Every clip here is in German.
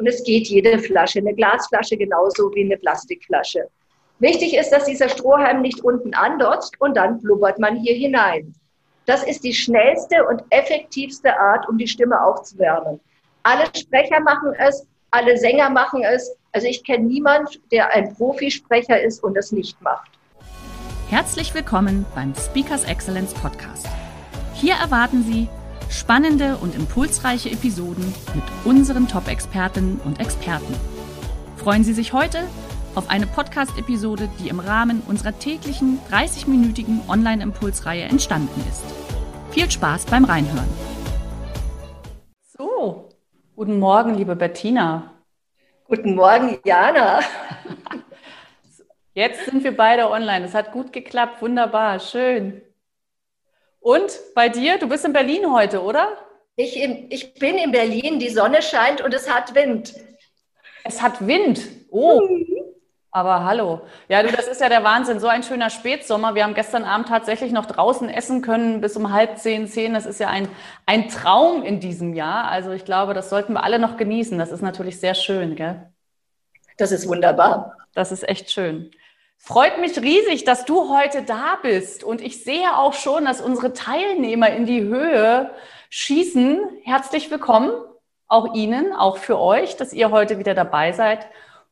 Und es geht jede Flasche, eine Glasflasche genauso wie eine Plastikflasche. Wichtig ist, dass dieser Strohhalm nicht unten andotzt und dann blubbert man hier hinein. Das ist die schnellste und effektivste Art, um die Stimme aufzuwärmen. Alle Sprecher machen es, alle Sänger machen es. Also ich kenne niemanden, der ein Profisprecher ist und es nicht macht. Herzlich willkommen beim Speakers Excellence Podcast. Hier erwarten Sie Spannende und impulsreiche Episoden mit unseren Top-Expertinnen und Experten. Freuen Sie sich heute auf eine Podcast-Episode, die im Rahmen unserer täglichen 30-minütigen Online-Impulsreihe entstanden ist. Viel Spaß beim Reinhören. So, guten Morgen, liebe Bettina. Guten Morgen, Jana. Jetzt sind wir beide online. Es hat gut geklappt. Wunderbar. Schön. Und bei dir? Du bist in Berlin heute, oder? Ich, ich bin in Berlin, die Sonne scheint und es hat Wind. Es hat Wind. Oh. Aber hallo. Ja, du, das ist ja der Wahnsinn. So ein schöner Spätsommer. Wir haben gestern Abend tatsächlich noch draußen essen können bis um halb zehn, zehn. Das ist ja ein, ein Traum in diesem Jahr. Also ich glaube, das sollten wir alle noch genießen. Das ist natürlich sehr schön, gell? Das ist wunderbar. Das ist echt schön. Freut mich riesig, dass du heute da bist. Und ich sehe auch schon, dass unsere Teilnehmer in die Höhe schießen. Herzlich willkommen, auch Ihnen, auch für euch, dass ihr heute wieder dabei seid.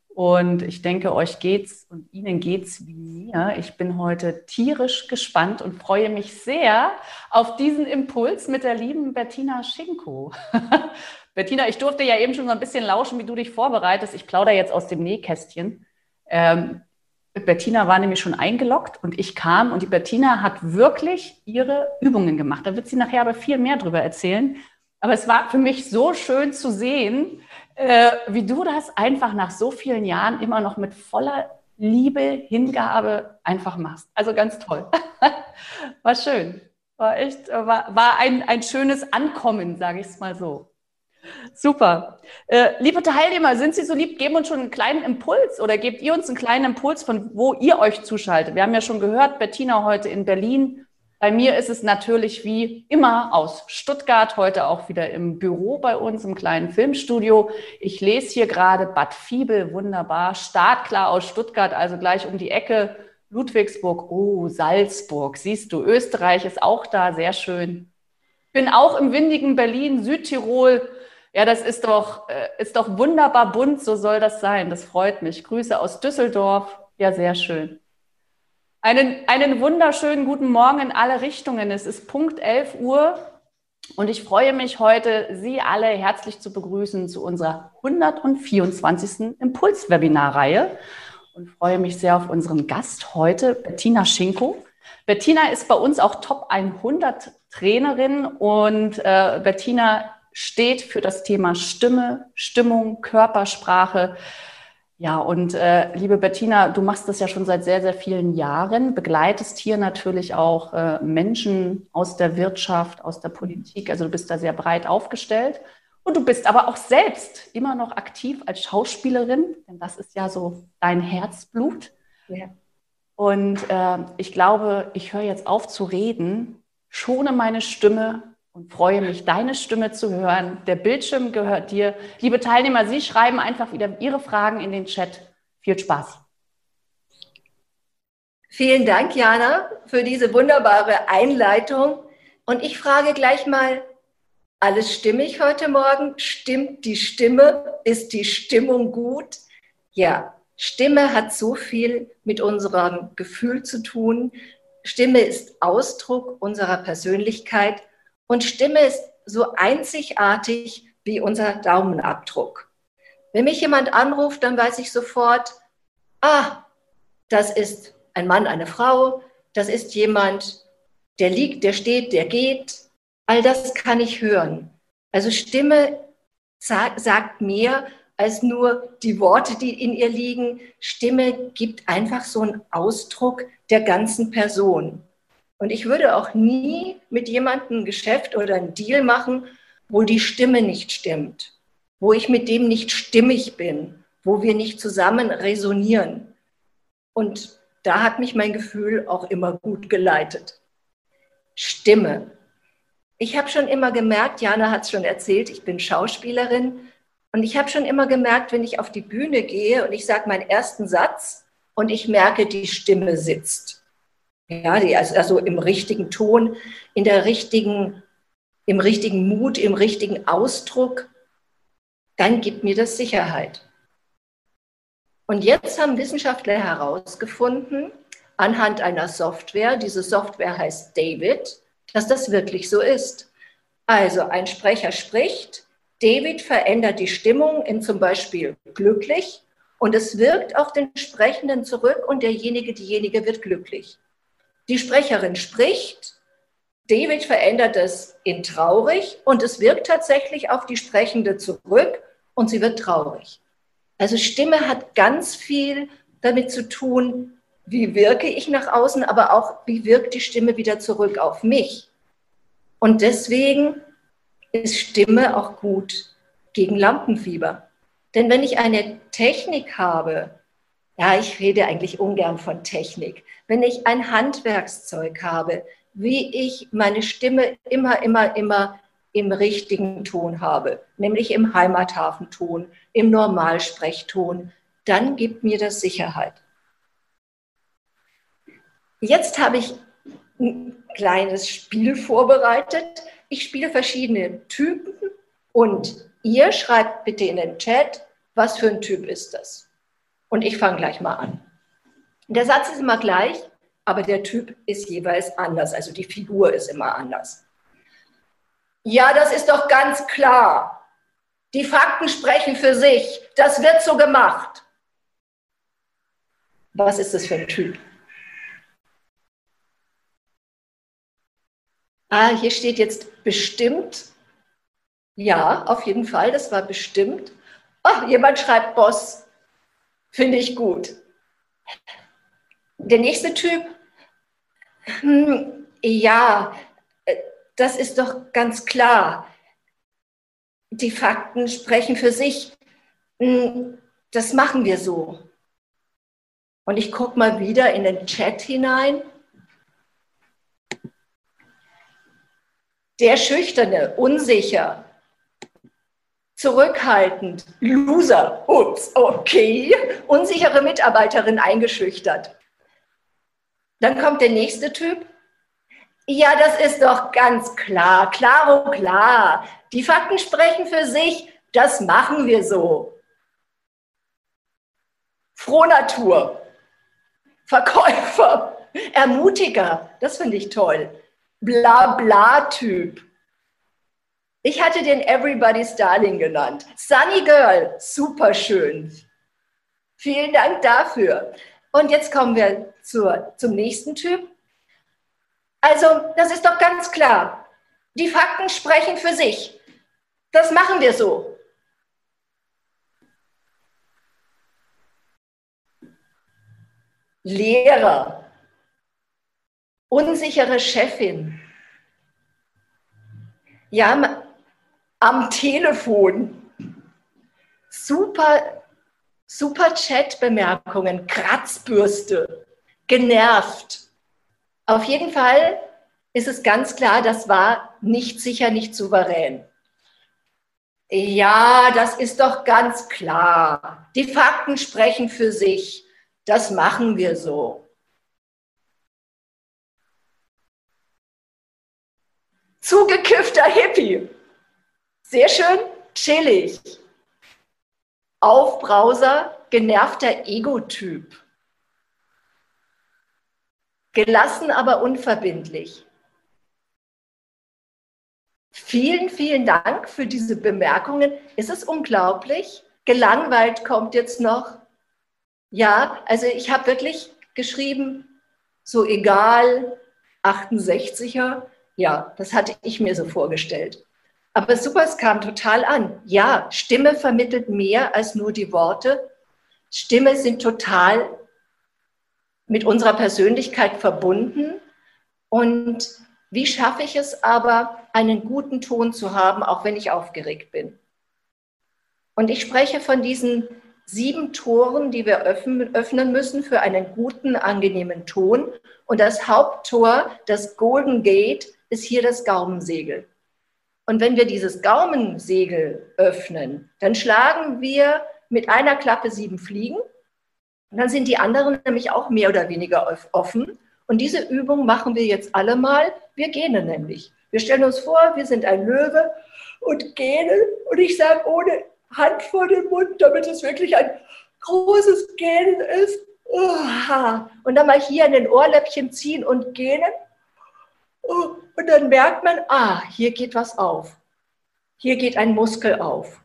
Und ich denke, euch geht's und Ihnen geht's wie mir. Ich bin heute tierisch gespannt und freue mich sehr auf diesen Impuls mit der lieben Bettina Schinko. Bettina, ich durfte ja eben schon so ein bisschen lauschen, wie du dich vorbereitest. Ich plaudere jetzt aus dem Nähkästchen. Ähm, Bettina war nämlich schon eingeloggt und ich kam und die Bettina hat wirklich ihre Übungen gemacht. Da wird sie nachher aber viel mehr drüber erzählen. Aber es war für mich so schön zu sehen, äh, wie du das einfach nach so vielen Jahren immer noch mit voller Liebe, Hingabe einfach machst. Also ganz toll. war schön. War echt, war, war ein, ein schönes Ankommen, sage ich es mal so. Super. Äh, liebe Teilnehmer, sind Sie so lieb, geben uns schon einen kleinen Impuls oder gebt ihr uns einen kleinen Impuls, von wo ihr euch zuschaltet. Wir haben ja schon gehört, Bettina heute in Berlin. Bei mir ist es natürlich wie immer aus Stuttgart, heute auch wieder im Büro bei uns im kleinen Filmstudio. Ich lese hier gerade Bad Fiebel, wunderbar, startklar aus Stuttgart, also gleich um die Ecke. Ludwigsburg, oh, Salzburg, siehst du, Österreich ist auch da, sehr schön. Bin auch im windigen Berlin, Südtirol, ja, das ist doch, äh, ist doch wunderbar bunt, so soll das sein. Das freut mich. Grüße aus Düsseldorf. Ja, sehr schön. Einen, einen wunderschönen guten Morgen in alle Richtungen. Es ist Punkt 11 Uhr und ich freue mich heute, Sie alle herzlich zu begrüßen zu unserer 124. Impulswebinarreihe und freue mich sehr auf unseren Gast heute, Bettina Schinko. Bettina ist bei uns auch Top 100 Trainerin und äh, Bettina steht für das Thema Stimme, Stimmung, Körpersprache. Ja, und äh, liebe Bettina, du machst das ja schon seit sehr, sehr vielen Jahren, begleitest hier natürlich auch äh, Menschen aus der Wirtschaft, aus der Politik. Also du bist da sehr breit aufgestellt. Und du bist aber auch selbst immer noch aktiv als Schauspielerin, denn das ist ja so dein Herzblut. Ja. Und äh, ich glaube, ich höre jetzt auf zu reden, schone meine Stimme und freue mich, deine Stimme zu hören. Der Bildschirm gehört dir. Liebe Teilnehmer, Sie schreiben einfach wieder Ihre Fragen in den Chat. Viel Spaß. Vielen Dank, Jana, für diese wunderbare Einleitung. Und ich frage gleich mal, alles stimmig heute Morgen? Stimmt die Stimme? Ist die Stimmung gut? Ja, Stimme hat so viel mit unserem Gefühl zu tun. Stimme ist Ausdruck unserer Persönlichkeit und Stimme ist so einzigartig wie unser Daumenabdruck. Wenn mich jemand anruft, dann weiß ich sofort, ah, das ist ein Mann, eine Frau, das ist jemand, der liegt, der steht, der geht. All das kann ich hören. Also Stimme sagt mehr als nur die Worte, die in ihr liegen. Stimme gibt einfach so einen Ausdruck der ganzen Person. Und ich würde auch nie mit jemandem ein Geschäft oder ein Deal machen, wo die Stimme nicht stimmt, wo ich mit dem nicht stimmig bin, wo wir nicht zusammen resonieren. Und da hat mich mein Gefühl auch immer gut geleitet. Stimme. Ich habe schon immer gemerkt, Jana hat es schon erzählt, ich bin Schauspielerin. Und ich habe schon immer gemerkt, wenn ich auf die Bühne gehe und ich sage meinen ersten Satz und ich merke, die Stimme sitzt. Ja, die, also, also im richtigen Ton, in der richtigen, im richtigen Mut, im richtigen Ausdruck, dann gibt mir das Sicherheit. Und jetzt haben Wissenschaftler herausgefunden, anhand einer Software, diese Software heißt David, dass das wirklich so ist. Also ein Sprecher spricht, David verändert die Stimmung in zum Beispiel glücklich und es wirkt auf den Sprechenden zurück und derjenige, diejenige wird glücklich. Die Sprecherin spricht, David verändert es in traurig und es wirkt tatsächlich auf die Sprechende zurück und sie wird traurig. Also Stimme hat ganz viel damit zu tun, wie wirke ich nach außen, aber auch wie wirkt die Stimme wieder zurück auf mich. Und deswegen ist Stimme auch gut gegen Lampenfieber. Denn wenn ich eine Technik habe, ja, ich rede eigentlich ungern von Technik, wenn ich ein Handwerkszeug habe, wie ich meine Stimme immer, immer, immer im richtigen Ton habe, nämlich im Heimathafenton, im Normalsprechton, dann gibt mir das Sicherheit. Jetzt habe ich ein kleines Spiel vorbereitet. Ich spiele verschiedene Typen und ihr schreibt bitte in den Chat, was für ein Typ ist das. Und ich fange gleich mal an. Der Satz ist immer gleich, aber der Typ ist jeweils anders, also die Figur ist immer anders. Ja, das ist doch ganz klar. Die Fakten sprechen für sich. Das wird so gemacht. Was ist das für ein Typ? Ah, hier steht jetzt bestimmt. Ja, auf jeden Fall, das war bestimmt. Oh, jemand schreibt Boss. Finde ich gut. Der nächste Typ. Hm, ja, äh, das ist doch ganz klar. Die Fakten sprechen für sich. Hm, das machen wir so. Und ich gucke mal wieder in den Chat hinein. der Schüchterne, unsicher, zurückhaltend, Loser, ups, okay, unsichere Mitarbeiterin eingeschüchtert. Dann kommt der nächste Typ. Ja, das ist doch ganz klar, klaro klar. Die Fakten sprechen für sich, das machen wir so. Frohnatur, Verkäufer, Ermutiger, das finde ich toll. Blabla-Typ. Ich hatte den Everybody's Darling genannt. Sunny Girl, super schön. Vielen Dank dafür. Und jetzt kommen wir zur, zum nächsten Typ. Also, das ist doch ganz klar. Die Fakten sprechen für sich. Das machen wir so. Lehrer, unsichere Chefin. Ja, am Telefon. Super, super Chat-Bemerkungen, Kratzbürste, genervt. Auf jeden Fall ist es ganz klar, das war nicht sicher, nicht souverän. Ja, das ist doch ganz klar. Die Fakten sprechen für sich. Das machen wir so. Zugekiffter Hippie. Sehr schön chillig. Aufbrauser, genervter Ego-Typ. Gelassen, aber unverbindlich. Vielen, vielen Dank für diese Bemerkungen. Ist es unglaublich? Gelangweilt kommt jetzt noch. Ja, also ich habe wirklich geschrieben, so egal, 68er, ja, das hatte ich mir so vorgestellt. Aber super, es kam total an. Ja, Stimme vermittelt mehr als nur die Worte. Stimme sind total mit unserer Persönlichkeit verbunden. Und wie schaffe ich es aber, einen guten Ton zu haben, auch wenn ich aufgeregt bin? Und ich spreche von diesen sieben Toren, die wir öffnen müssen für einen guten, angenehmen Ton. Und das Haupttor, das Golden Gate, ist hier das Gaumensegel. Und wenn wir dieses Gaumensegel öffnen, dann schlagen wir mit einer Klappe sieben Fliegen. Und dann sind die anderen nämlich auch mehr oder weniger offen. Und diese Übung machen wir jetzt alle mal. Wir gähnen nämlich. Wir stellen uns vor, wir sind ein Löwe und gähnen. Und ich sage ohne Hand vor den Mund, damit es wirklich ein großes Gähnen ist. Und dann mal hier in den Ohrläppchen ziehen und gähnen. Und dann merkt man, ah, hier geht was auf. Hier geht ein Muskel auf.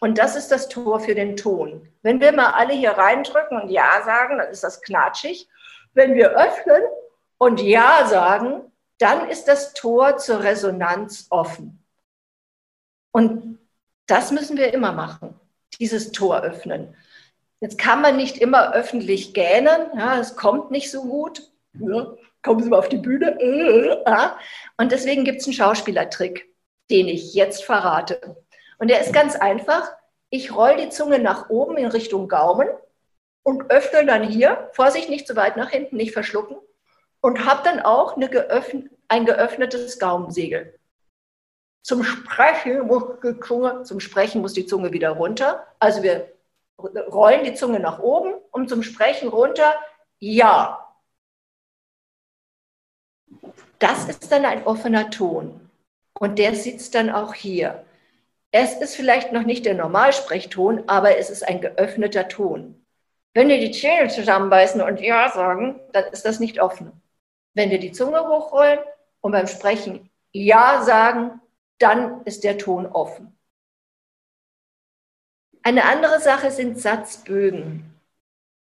Und das ist das Tor für den Ton. Wenn wir mal alle hier reindrücken und Ja sagen, dann ist das knatschig. Wenn wir öffnen und Ja sagen, dann ist das Tor zur Resonanz offen. Und das müssen wir immer machen, dieses Tor öffnen. Jetzt kann man nicht immer öffentlich gähnen, ja, es kommt nicht so gut. Ja, kommen Sie mal auf die Bühne. Äh, äh. Und deswegen gibt es einen Schauspielertrick, den ich jetzt verrate. Und der ist ganz einfach. Ich roll die Zunge nach oben in Richtung Gaumen und öffne dann hier, Vorsicht, nicht zu weit nach hinten, nicht verschlucken, und habe dann auch geöffn ein geöffnetes Gaumensegel. Zum Sprechen zum Sprechen muss die Zunge wieder runter. Also wir rollen die Zunge nach oben und zum Sprechen runter. Ja, das ist dann ein offener Ton. Und der sitzt dann auch hier. Es ist vielleicht noch nicht der Normalsprechton, aber es ist ein geöffneter Ton. Wenn wir die Zähne zusammenbeißen und Ja sagen, dann ist das nicht offen. Wenn wir die Zunge hochrollen und beim Sprechen Ja sagen, dann ist der Ton offen. Eine andere Sache sind Satzbögen.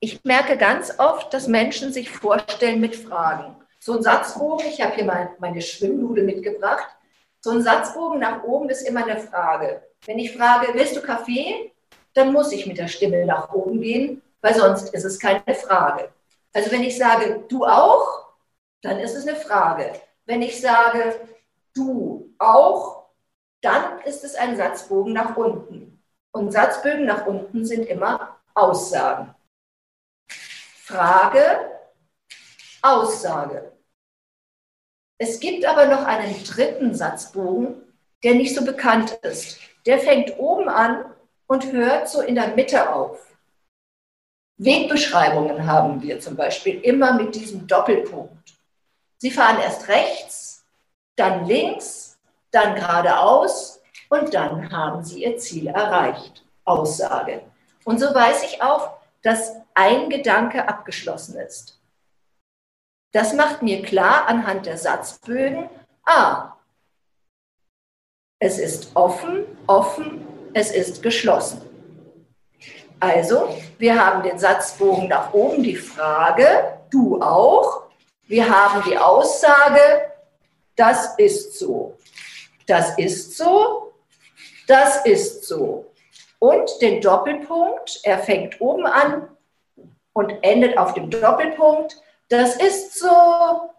Ich merke ganz oft, dass Menschen sich vorstellen mit Fragen. So ein Satzbogen, ich habe hier mal meine Schwimmnude mitgebracht. So ein Satzbogen nach oben ist immer eine Frage. Wenn ich frage, willst du Kaffee? Dann muss ich mit der Stimme nach oben gehen, weil sonst ist es keine Frage. Also wenn ich sage, du auch, dann ist es eine Frage. Wenn ich sage, du auch, dann ist es ein Satzbogen nach unten. Und Satzbögen nach unten sind immer Aussagen. Frage, Aussage. Es gibt aber noch einen dritten Satzbogen, der nicht so bekannt ist. Der fängt oben an und hört so in der Mitte auf. Wegbeschreibungen haben wir zum Beispiel immer mit diesem Doppelpunkt. Sie fahren erst rechts, dann links, dann geradeaus und dann haben Sie Ihr Ziel erreicht. Aussage. Und so weiß ich auch, dass ein Gedanke abgeschlossen ist. Das macht mir klar anhand der Satzbögen, ah, es ist offen, offen, es ist geschlossen. Also, wir haben den Satzbogen nach oben, die Frage, du auch. Wir haben die Aussage, das ist so. Das ist so, das ist so. Und den Doppelpunkt, er fängt oben an und endet auf dem Doppelpunkt. Das ist so,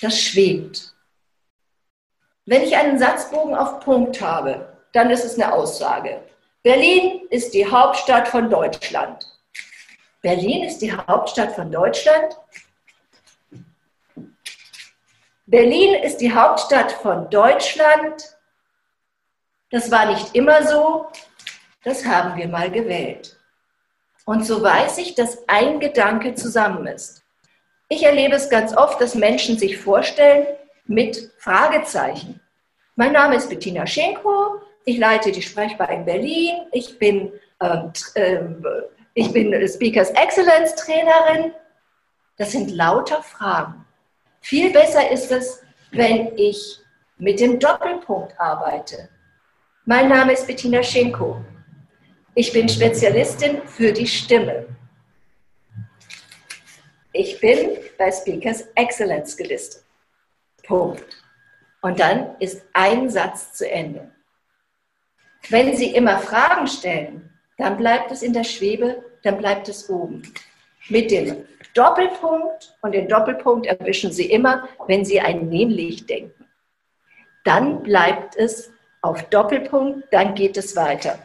das schwebt. Wenn ich einen Satzbogen auf Punkt habe, dann ist es eine Aussage. Berlin ist die Hauptstadt von Deutschland. Berlin ist die Hauptstadt von Deutschland. Berlin ist die Hauptstadt von Deutschland. Das war nicht immer so. Das haben wir mal gewählt. Und so weiß ich, dass ein Gedanke zusammen ist. Ich erlebe es ganz oft, dass Menschen sich vorstellen mit Fragezeichen. Mein Name ist Bettina Schenko, ich leite die Sprechbar in Berlin, ich bin, ähm, äh, ich bin Speakers Excellence Trainerin. Das sind lauter Fragen. Viel besser ist es, wenn ich mit dem Doppelpunkt arbeite. Mein Name ist Bettina Schenko. Ich bin Spezialistin für die Stimme. Ich bin bei Speakers Excellence gelistet. Punkt. Und dann ist ein Satz zu Ende. Wenn Sie immer Fragen stellen, dann bleibt es in der Schwebe, dann bleibt es oben. Mit dem Doppelpunkt und den Doppelpunkt erwischen Sie immer, wenn Sie ein nämlich denken. Dann bleibt es auf Doppelpunkt, dann geht es weiter.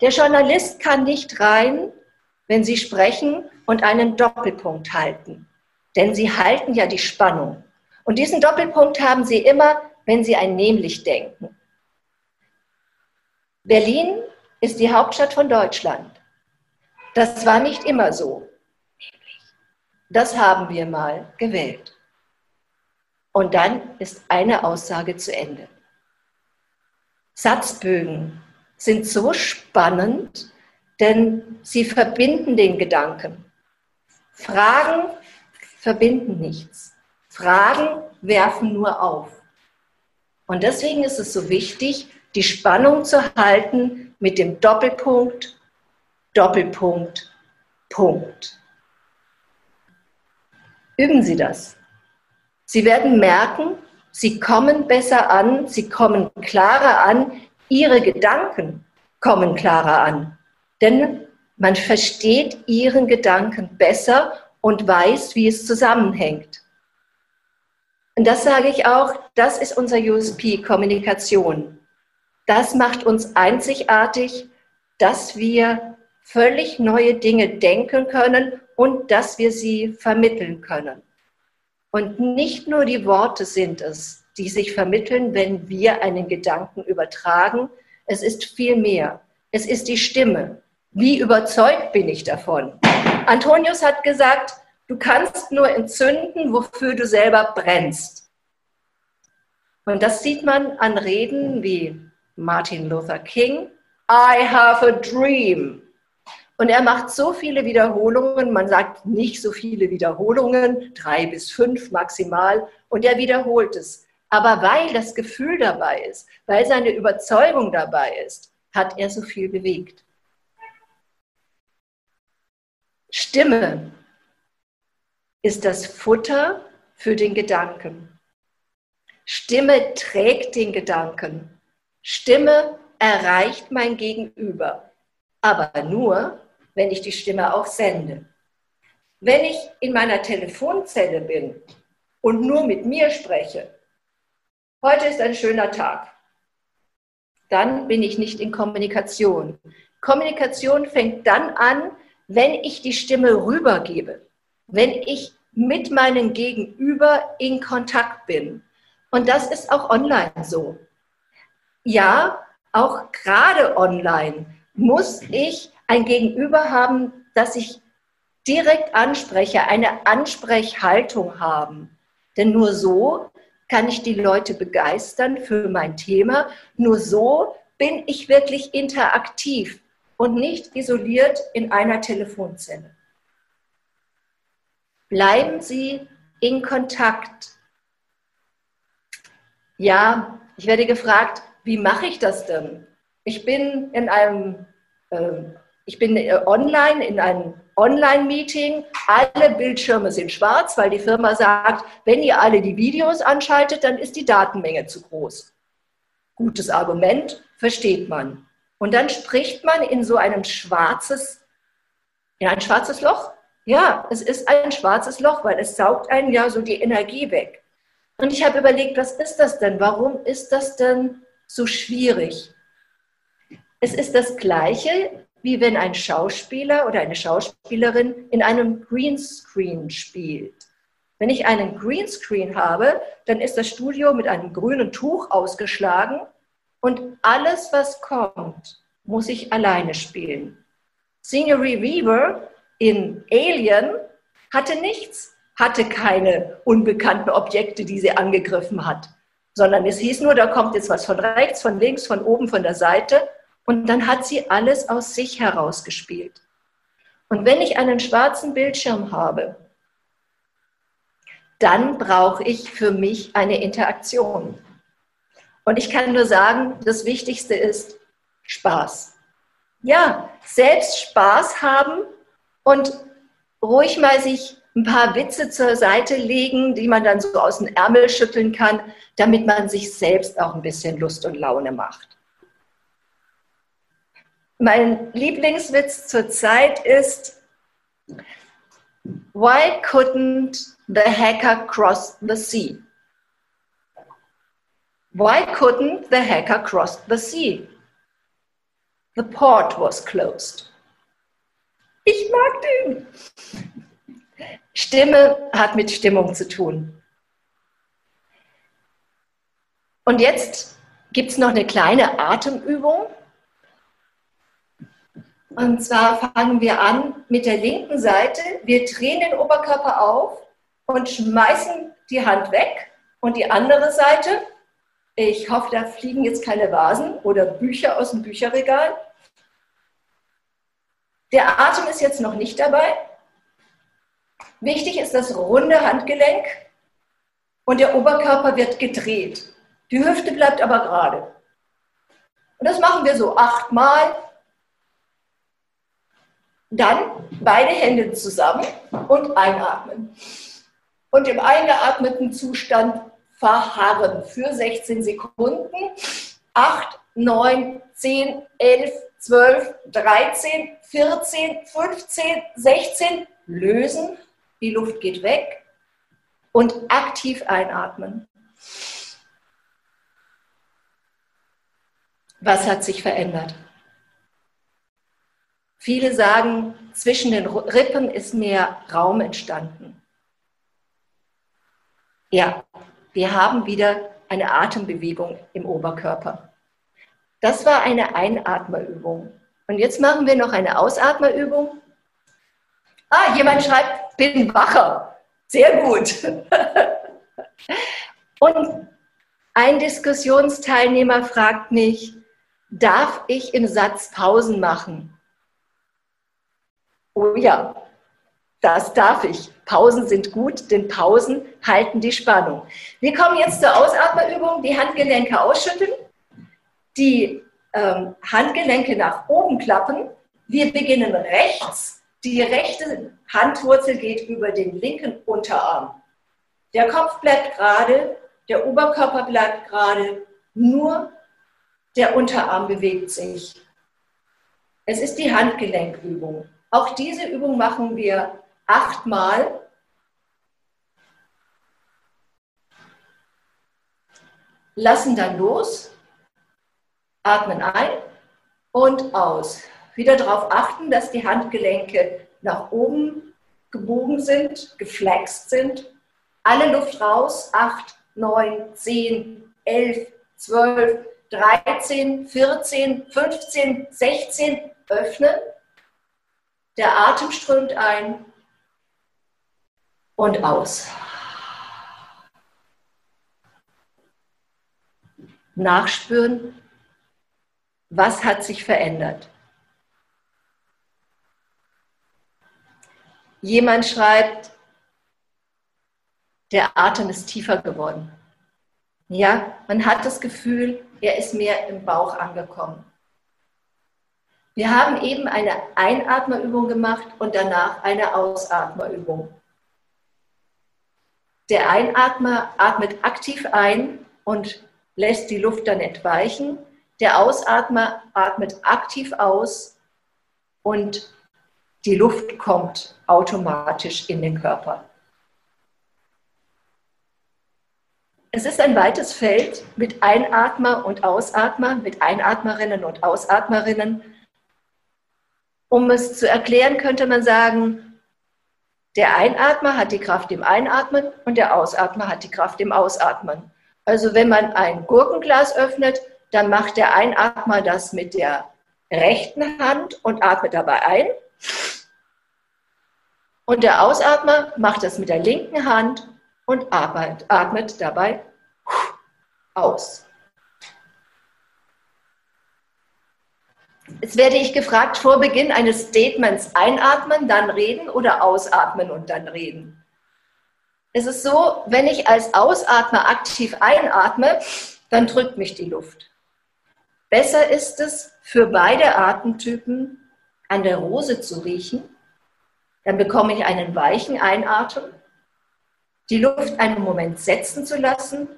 Der Journalist kann nicht rein, wenn Sie sprechen und einen Doppelpunkt halten. Denn Sie halten ja die Spannung. Und diesen Doppelpunkt haben Sie immer, wenn Sie ein nämlich denken. Berlin ist die Hauptstadt von Deutschland. Das war nicht immer so. Das haben wir mal gewählt. Und dann ist eine Aussage zu Ende. Satzbögen sind so spannend, denn sie verbinden den Gedanken. Fragen verbinden nichts. Fragen werfen nur auf. Und deswegen ist es so wichtig, die Spannung zu halten mit dem Doppelpunkt, Doppelpunkt, Punkt. Üben Sie das. Sie werden merken, Sie kommen besser an, Sie kommen klarer an, Ihre Gedanken kommen klarer an. Denn man versteht Ihren Gedanken besser und weiß, wie es zusammenhängt. Und das sage ich auch, das ist unser USP, Kommunikation. Das macht uns einzigartig, dass wir völlig neue Dinge denken können und dass wir sie vermitteln können. Und nicht nur die Worte sind es, die sich vermitteln, wenn wir einen Gedanken übertragen. Es ist viel mehr. Es ist die Stimme. Wie überzeugt bin ich davon? Antonius hat gesagt, du kannst nur entzünden, wofür du selber brennst. Und das sieht man an Reden wie Martin Luther King, I have a dream. Und er macht so viele Wiederholungen, man sagt nicht so viele Wiederholungen, drei bis fünf maximal, und er wiederholt es. Aber weil das Gefühl dabei ist, weil seine Überzeugung dabei ist, hat er so viel bewegt. Stimme ist das Futter für den Gedanken. Stimme trägt den Gedanken. Stimme erreicht mein Gegenüber, aber nur, wenn ich die Stimme auch sende. Wenn ich in meiner Telefonzelle bin und nur mit mir spreche, heute ist ein schöner Tag, dann bin ich nicht in Kommunikation. Kommunikation fängt dann an, wenn ich die Stimme rübergebe, wenn ich mit meinem Gegenüber in Kontakt bin. Und das ist auch online so. Ja, auch gerade online muss ich ein Gegenüber haben, das ich direkt anspreche, eine Ansprechhaltung haben. Denn nur so kann ich die Leute begeistern für mein Thema. Nur so bin ich wirklich interaktiv und nicht isoliert in einer Telefonzelle. Bleiben Sie in Kontakt. Ja, ich werde gefragt, wie mache ich das denn? Ich bin in einem äh, ich bin äh, online in einem Online-Meeting. Alle Bildschirme sind schwarz, weil die Firma sagt, wenn ihr alle die Videos anschaltet, dann ist die Datenmenge zu groß. Gutes Argument, versteht man. Und dann spricht man in so einem schwarzes, in ein schwarzes Loch. Ja, es ist ein schwarzes Loch, weil es saugt einen ja so die Energie weg. Und ich habe überlegt, was ist das denn? Warum ist das denn so schwierig? Es ist das Gleiche, wie wenn ein Schauspieler oder eine Schauspielerin in einem Greenscreen spielt. Wenn ich einen Greenscreen habe, dann ist das Studio mit einem grünen Tuch ausgeschlagen und alles, was kommt, muss ich alleine spielen. Scenery Weaver in Alien hatte nichts, hatte keine unbekannten Objekte, die sie angegriffen hat, sondern es hieß nur, da kommt jetzt was von rechts, von links, von oben, von der Seite und dann hat sie alles aus sich herausgespielt. Und wenn ich einen schwarzen Bildschirm habe, dann brauche ich für mich eine Interaktion. Und ich kann nur sagen, das Wichtigste ist Spaß. Ja, selbst Spaß haben und ruhig mal sich ein paar Witze zur Seite legen, die man dann so aus dem Ärmel schütteln kann, damit man sich selbst auch ein bisschen Lust und Laune macht. Mein Lieblingswitz zurzeit ist, Why couldn't the hacker cross the sea? Why couldn't the hacker cross the sea? The port was closed. Ich mag den. Stimme hat mit Stimmung zu tun. Und jetzt gibt es noch eine kleine Atemübung. Und zwar fangen wir an mit der linken Seite. Wir drehen den Oberkörper auf und schmeißen die Hand weg. Und die andere Seite, ich hoffe, da fliegen jetzt keine Vasen oder Bücher aus dem Bücherregal. Der Atem ist jetzt noch nicht dabei. Wichtig ist das runde Handgelenk und der Oberkörper wird gedreht. Die Hüfte bleibt aber gerade. Und das machen wir so achtmal. Dann beide Hände zusammen und einatmen. Und im eingeatmeten Zustand verharren für 16 Sekunden. 8, 9, 10, 11, 12, 13, 14, 15, 16. Lösen die Luft geht weg und aktiv einatmen. Was hat sich verändert? Viele sagen, zwischen den Rippen ist mehr Raum entstanden. Ja, wir haben wieder eine Atembewegung im Oberkörper. Das war eine Einatmerübung. Und jetzt machen wir noch eine Ausatmerübung. Ah, jemand schreibt, bin wacher. Sehr gut. Und ein Diskussionsteilnehmer fragt mich, darf ich im Satz Pausen machen? Oh ja, das darf ich. Pausen sind gut, denn Pausen halten die Spannung. Wir kommen jetzt zur Ausatmerübung. Die Handgelenke ausschütteln, die ähm, Handgelenke nach oben klappen. Wir beginnen rechts die rechte Handwurzel geht über den linken Unterarm. Der Kopf bleibt gerade, der Oberkörper bleibt gerade, nur der Unterarm bewegt sich. Es ist die Handgelenkübung. Auch diese Übung machen wir achtmal. Lassen dann los, atmen ein und aus wieder darauf achten, dass die Handgelenke nach oben gebogen sind, geflext sind. Alle Luft raus, 8, 9, 10, 11, 12, 13, 14, 15, 16, öffnen. Der Atem strömt ein und aus. Nachspüren, was hat sich verändert. Jemand schreibt, der Atem ist tiefer geworden. Ja, man hat das Gefühl, er ist mehr im Bauch angekommen. Wir haben eben eine Einatmerübung gemacht und danach eine Ausatmerübung. Der Einatmer atmet aktiv ein und lässt die Luft dann entweichen. Der Ausatmer atmet aktiv aus und die Luft kommt automatisch in den Körper. Es ist ein weites Feld mit Einatmer und Ausatmer, mit Einatmerinnen und Ausatmerinnen. Um es zu erklären, könnte man sagen, der Einatmer hat die Kraft im Einatmen und der Ausatmer hat die Kraft im Ausatmen. Also wenn man ein Gurkenglas öffnet, dann macht der Einatmer das mit der rechten Hand und atmet dabei ein. Und der Ausatmer macht das mit der linken Hand und atmet dabei aus. Jetzt werde ich gefragt, vor Beginn eines Statements einatmen, dann reden oder ausatmen und dann reden. Es ist so, wenn ich als Ausatmer aktiv einatme, dann drückt mich die Luft. Besser ist es für beide Atemtypen an der Rose zu riechen Dann bekomme ich einen weichen Einatmen, die Luft einen Moment setzen zu lassen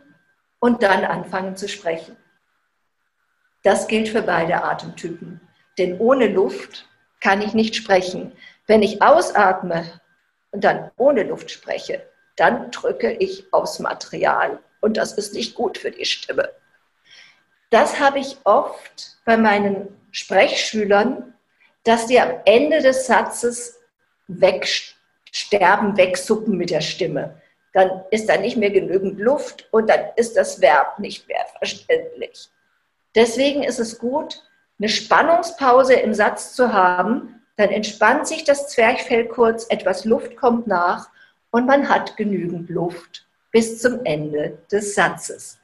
und dann anfangen zu sprechen. Das gilt für beide Atemtypen. Denn ohne Luft kann ich nicht sprechen. Wenn ich ausatme und dann ohne Luft spreche, dann drücke ich aufs Material und das ist nicht gut für die Stimme. Das habe ich oft bei meinen Sprechschülern, dass die am Ende des Satzes wegsterben, wegsuppen mit der Stimme. Dann ist da nicht mehr genügend Luft und dann ist das Verb nicht mehr verständlich. Deswegen ist es gut, eine Spannungspause im Satz zu haben. Dann entspannt sich das Zwerchfell kurz, etwas Luft kommt nach und man hat genügend Luft bis zum Ende des Satzes.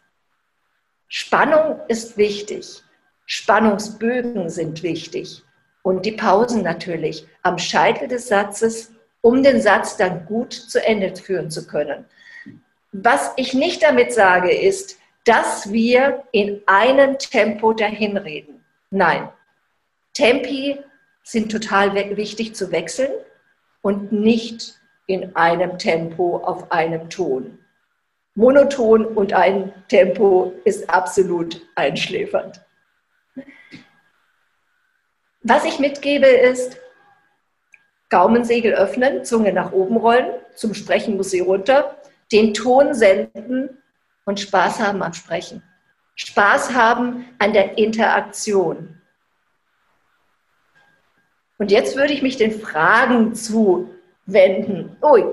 Spannung ist wichtig. Spannungsbögen sind wichtig. Und die Pausen natürlich am Scheitel des Satzes, um den Satz dann gut zu Ende führen zu können. Was ich nicht damit sage, ist, dass wir in einem Tempo dahinreden. Nein, Tempi sind total wichtig zu wechseln und nicht in einem Tempo auf einem Ton. Monoton und ein Tempo ist absolut einschläfernd. Was ich mitgebe ist, Gaumensegel öffnen, Zunge nach oben rollen, zum Sprechen muss sie runter, den Ton senden und Spaß haben am Sprechen. Spaß haben an der Interaktion. Und jetzt würde ich mich den Fragen zuwenden. Ui,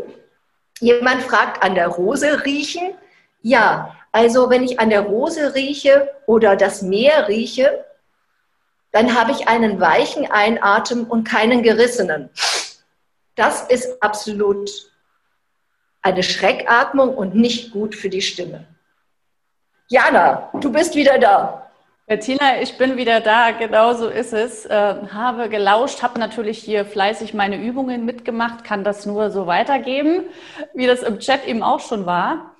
jemand fragt, an der Rose riechen? Ja, also wenn ich an der Rose rieche oder das Meer rieche, dann habe ich einen weichen Einatmen und keinen gerissenen. Das ist absolut eine Schreckatmung und nicht gut für die Stimme. Jana, du bist wieder da. Bettina, ich bin wieder da, genau so ist es. Äh, habe gelauscht, habe natürlich hier fleißig meine Übungen mitgemacht, kann das nur so weitergeben, wie das im Chat eben auch schon war.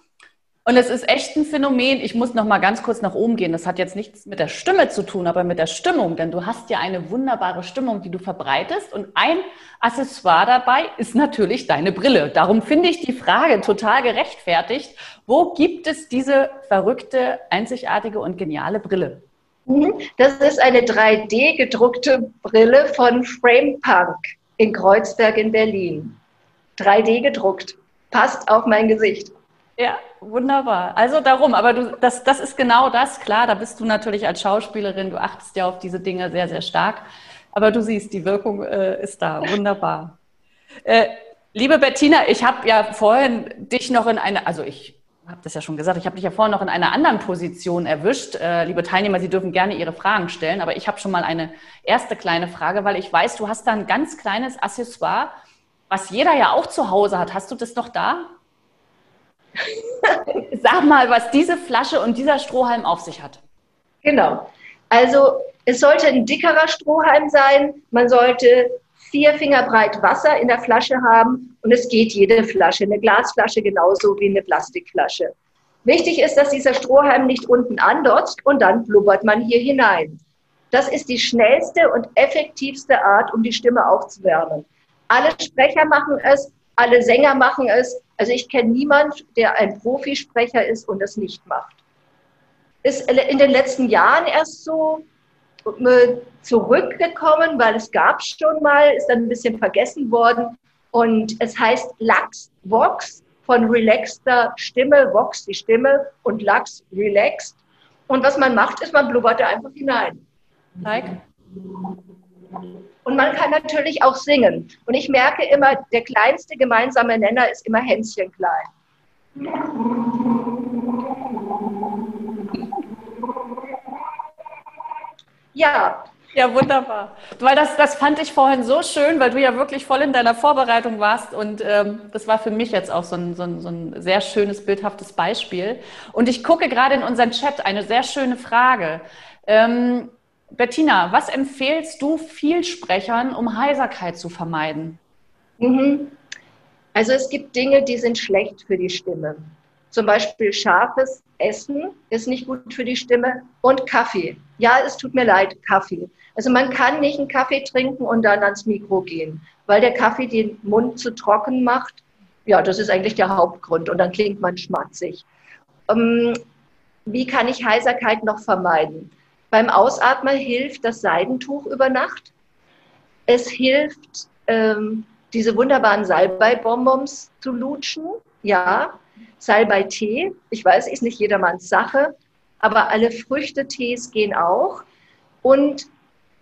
Und es ist echt ein Phänomen. Ich muss noch mal ganz kurz nach oben gehen. Das hat jetzt nichts mit der Stimme zu tun, aber mit der Stimmung, denn du hast ja eine wunderbare Stimmung, die du verbreitest. Und ein Accessoire dabei ist natürlich deine Brille. Darum finde ich die Frage total gerechtfertigt. Wo gibt es diese verrückte, einzigartige und geniale Brille? Mhm. Das ist eine 3D gedruckte Brille von Frame Punk in Kreuzberg in Berlin. 3D gedruckt. Passt auf mein Gesicht. Ja, wunderbar. Also darum, aber du, das, das ist genau das, klar, da bist du natürlich als Schauspielerin, du achtest ja auf diese Dinge sehr, sehr stark. Aber du siehst, die Wirkung äh, ist da. Wunderbar. Äh, liebe Bettina, ich habe ja vorhin dich noch in eine, also ich habe das ja schon gesagt, ich habe dich ja vorhin noch in einer anderen Position erwischt. Äh, liebe Teilnehmer, Sie dürfen gerne Ihre Fragen stellen, aber ich habe schon mal eine erste kleine Frage, weil ich weiß, du hast da ein ganz kleines Accessoire, was jeder ja auch zu Hause hat. Hast du das noch da? Sag mal, was diese Flasche und dieser Strohhalm auf sich hat. Genau. Also es sollte ein dickerer Strohhalm sein. Man sollte vier Finger breit Wasser in der Flasche haben und es geht jede Flasche, eine Glasflasche genauso wie eine Plastikflasche. Wichtig ist, dass dieser Strohhalm nicht unten andotzt und dann blubbert man hier hinein. Das ist die schnellste und effektivste Art, um die Stimme aufzuwärmen. Alle Sprecher machen es, alle Sänger machen es. Also ich kenne niemanden, der ein Profisprecher ist und es nicht macht. Ist in den letzten Jahren erst so äh, zurückgekommen, weil es gab schon mal, ist dann ein bisschen vergessen worden. Und es heißt Lachs Vox von relaxter Stimme, Vox die Stimme und Lachs relaxed. Und was man macht, ist, man blubbert einfach hinein. Like. Und man kann natürlich auch singen. Und ich merke immer, der kleinste gemeinsame Nenner ist immer Hänschen klein. Ja. Ja, wunderbar. Weil das, das fand ich vorhin so schön, weil du ja wirklich voll in deiner Vorbereitung warst. Und ähm, das war für mich jetzt auch so ein, so, ein, so ein sehr schönes, bildhaftes Beispiel. Und ich gucke gerade in unseren Chat eine sehr schöne Frage. Ähm, Bettina, was empfehlst du Vielsprechern, um Heiserkeit zu vermeiden? Mhm. Also es gibt Dinge, die sind schlecht für die Stimme. Zum Beispiel scharfes Essen ist nicht gut für die Stimme und Kaffee. Ja, es tut mir leid, Kaffee. Also man kann nicht einen Kaffee trinken und dann ans Mikro gehen, weil der Kaffee den Mund zu trocken macht. Ja, das ist eigentlich der Hauptgrund und dann klingt man schmatzig. Ähm, wie kann ich Heiserkeit noch vermeiden? Beim Ausatmen hilft das Seidentuch über Nacht. Es hilft, ähm, diese wunderbaren Salbei-Bonbons zu lutschen. Ja, Salbei-Tee. Ich weiß, ist nicht jedermanns Sache, aber alle Früchtetees gehen auch. Und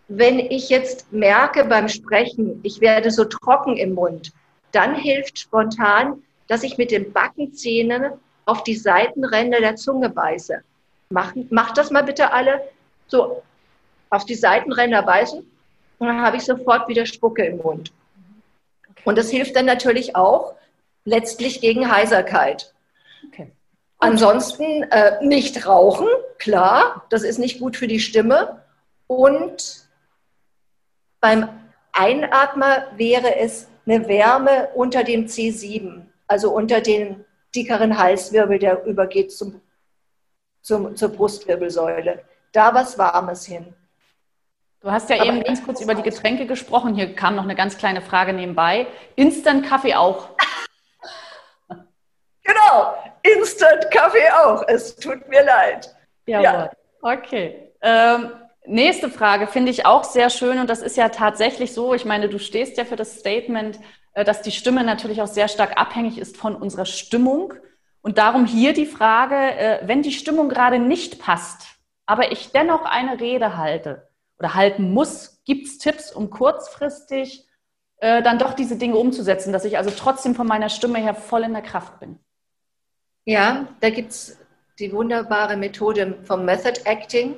wenn ich jetzt merke beim Sprechen, ich werde so trocken im Mund, dann hilft spontan, dass ich mit den Backenzähnen auf die Seitenränder der Zunge beiße. Macht, macht das mal bitte alle. So auf die Seitenränder beißen und dann habe ich sofort wieder Spucke im Mund. Und das hilft dann natürlich auch letztlich gegen Heiserkeit. Okay. Ansonsten äh, nicht rauchen, klar, das ist nicht gut für die Stimme. Und beim Einatmer wäre es eine Wärme unter dem C7, also unter den dickeren Halswirbel, der übergeht zum, zum, zur Brustwirbelsäule. Da was Warmes hin. Du hast ja Aber eben ganz kurz über die Getränke gesprochen. Hier kam noch eine ganz kleine Frage nebenbei. Instant-Kaffee auch? genau, Instant-Kaffee auch. Es tut mir leid. Jawohl. Ja. Okay. Ähm, nächste Frage finde ich auch sehr schön und das ist ja tatsächlich so. Ich meine, du stehst ja für das Statement, äh, dass die Stimme natürlich auch sehr stark abhängig ist von unserer Stimmung. Und darum hier die Frage, äh, wenn die Stimmung gerade nicht passt, aber ich dennoch eine Rede halte oder halten muss, gibt es Tipps, um kurzfristig äh, dann doch diese Dinge umzusetzen, dass ich also trotzdem von meiner Stimme her voll in der Kraft bin? Ja, da gibt es die wunderbare Methode vom Method Acting.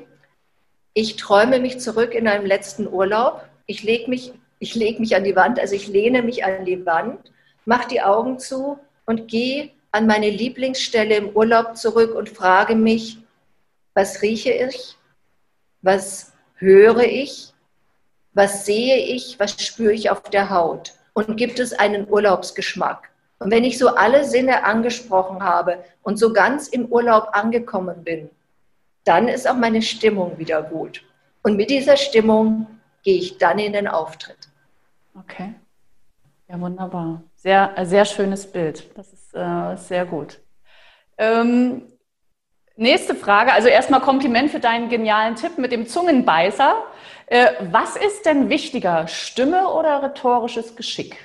Ich träume mich zurück in einem letzten Urlaub. Ich lege mich ich lege mich an die Wand, also ich lehne mich an die Wand, mache die Augen zu und gehe an meine Lieblingsstelle im Urlaub zurück und frage mich, was rieche ich, was höre ich, was sehe ich, was spüre ich auf der Haut und gibt es einen Urlaubsgeschmack. Und wenn ich so alle Sinne angesprochen habe und so ganz im Urlaub angekommen bin, dann ist auch meine Stimmung wieder gut. Und mit dieser Stimmung gehe ich dann in den Auftritt. Okay. Ja, wunderbar. Sehr, sehr schönes Bild. Das ist äh, sehr gut. Ähm, nächste Frage. Also erstmal Kompliment für deinen genialen Tipp mit dem Zungenbeißer. Äh, was ist denn wichtiger, Stimme oder rhetorisches Geschick?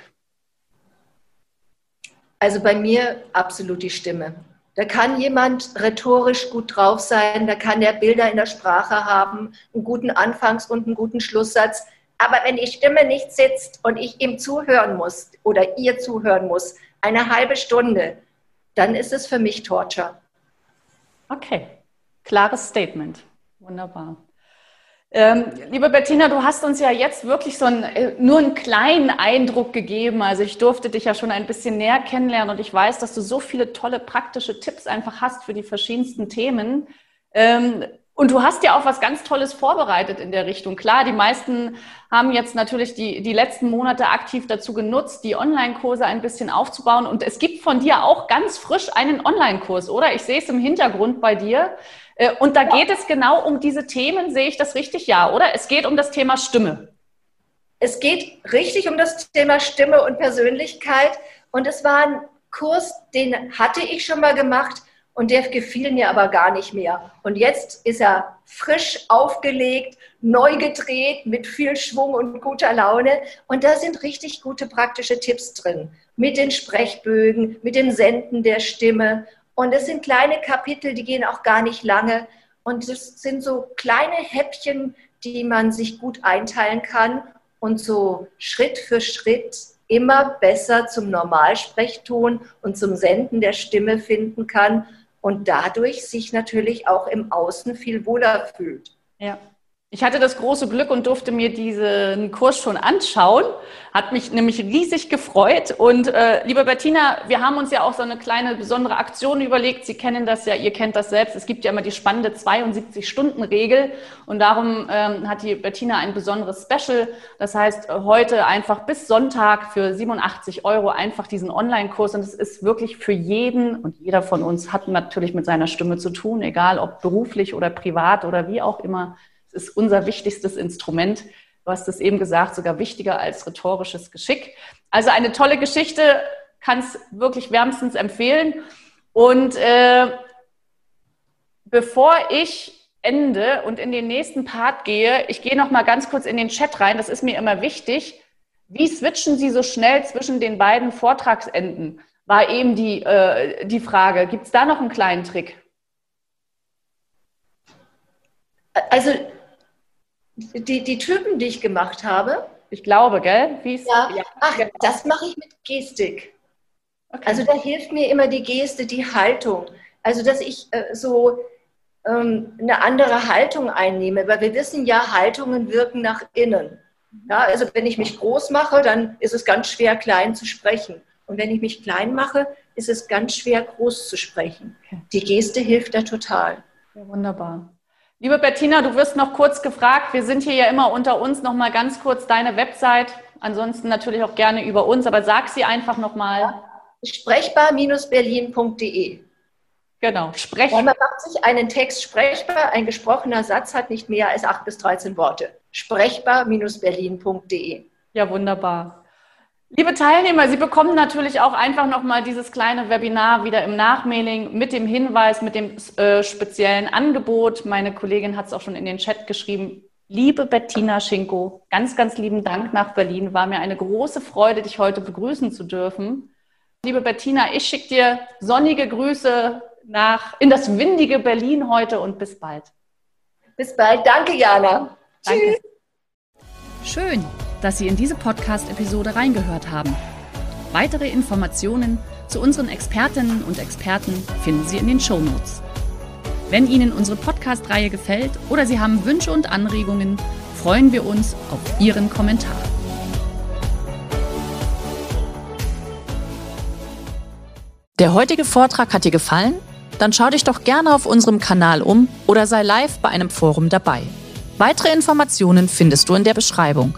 Also bei mir absolut die Stimme. Da kann jemand rhetorisch gut drauf sein, da kann der Bilder in der Sprache haben, einen guten Anfangs- und einen guten Schlusssatz. Aber wenn die Stimme nicht sitzt und ich ihm zuhören muss oder ihr zuhören muss, eine halbe Stunde, dann ist es für mich Torture. Okay, klares Statement. Wunderbar. Ähm, liebe Bettina, du hast uns ja jetzt wirklich so ein, äh, nur einen kleinen Eindruck gegeben. Also ich durfte dich ja schon ein bisschen näher kennenlernen und ich weiß, dass du so viele tolle praktische Tipps einfach hast für die verschiedensten Themen. Ähm, und du hast ja auch was ganz Tolles vorbereitet in der Richtung. Klar, die meisten haben jetzt natürlich die, die letzten Monate aktiv dazu genutzt, die Online-Kurse ein bisschen aufzubauen. Und es gibt von dir auch ganz frisch einen Online-Kurs, oder? Ich sehe es im Hintergrund bei dir. Äh, und da geht es genau um diese Themen, sehe ich das richtig? Ja, oder? Es geht um das Thema Stimme. Es geht richtig um das Thema Stimme und Persönlichkeit. Und es war ein Kurs, den hatte ich schon mal gemacht und der gefiel mir aber gar nicht mehr. Und jetzt ist er frisch aufgelegt, neu gedreht, mit viel Schwung und guter Laune. Und da sind richtig gute praktische Tipps drin. Mit den Sprechbögen, mit dem Senden der Stimme und es sind kleine Kapitel, die gehen auch gar nicht lange. Und es sind so kleine Häppchen, die man sich gut einteilen kann und so Schritt für Schritt immer besser zum Normalsprechton und zum Senden der Stimme finden kann und dadurch sich natürlich auch im Außen viel wohler fühlt. Ja. Ich hatte das große Glück und durfte mir diesen Kurs schon anschauen. Hat mich nämlich riesig gefreut. Und äh, liebe Bettina, wir haben uns ja auch so eine kleine besondere Aktion überlegt. Sie kennen das ja, ihr kennt das selbst. Es gibt ja immer die spannende 72-Stunden-Regel. Und darum ähm, hat die Bettina ein besonderes Special. Das heißt, heute einfach bis Sonntag für 87 Euro einfach diesen Online-Kurs. Und es ist wirklich für jeden und jeder von uns hat natürlich mit seiner Stimme zu tun, egal ob beruflich oder privat oder wie auch immer. Es ist unser wichtigstes Instrument. Du hast es eben gesagt, sogar wichtiger als rhetorisches Geschick. Also eine tolle Geschichte, kann es wirklich wärmstens empfehlen. Und äh, bevor ich ende und in den nächsten Part gehe, ich gehe noch mal ganz kurz in den Chat rein. Das ist mir immer wichtig. Wie switchen Sie so schnell zwischen den beiden Vortragsenden? War eben die, äh, die Frage. Gibt es da noch einen kleinen Trick? Also die, die Typen, die ich gemacht habe. Ich glaube, gell? Ja. ja. Ach, genau. das mache ich mit Gestik. Okay. Also da hilft mir immer die Geste, die Haltung. Also dass ich äh, so ähm, eine andere Haltung einnehme, weil wir wissen ja, Haltungen wirken nach innen. Ja, also wenn ich mich groß mache, dann ist es ganz schwer, klein zu sprechen. Und wenn ich mich klein mache, ist es ganz schwer, groß zu sprechen. Okay. Die Geste hilft da total. Ja, wunderbar. Liebe Bettina, du wirst noch kurz gefragt. Wir sind hier ja immer unter uns. Noch mal ganz kurz deine Website. Ansonsten natürlich auch gerne über uns, aber sag sie einfach noch mal. Sprechbar-berlin.de. Genau, sprechbar. man macht sich einen Text sprechbar. Ein gesprochener Satz hat nicht mehr als 8 bis 13 Worte. Sprechbar-berlin.de. Ja, wunderbar. Liebe Teilnehmer, Sie bekommen natürlich auch einfach nochmal dieses kleine Webinar wieder im Nachmailing mit dem Hinweis, mit dem äh, speziellen Angebot. Meine Kollegin hat es auch schon in den Chat geschrieben. Liebe Bettina Schinko, ganz, ganz lieben Dank nach Berlin. War mir eine große Freude, dich heute begrüßen zu dürfen. Liebe Bettina, ich schicke dir sonnige Grüße nach, in das windige Berlin heute und bis bald. Bis bald. Danke, Jana. Danke. Tschüss. Schön dass Sie in diese Podcast-Episode reingehört haben. Weitere Informationen zu unseren Expertinnen und Experten finden Sie in den Show Notes. Wenn Ihnen unsere Podcast-Reihe gefällt oder Sie haben Wünsche und Anregungen, freuen wir uns auf Ihren Kommentar. Der heutige Vortrag hat dir gefallen? Dann schau dich doch gerne auf unserem Kanal um oder sei live bei einem Forum dabei. Weitere Informationen findest du in der Beschreibung.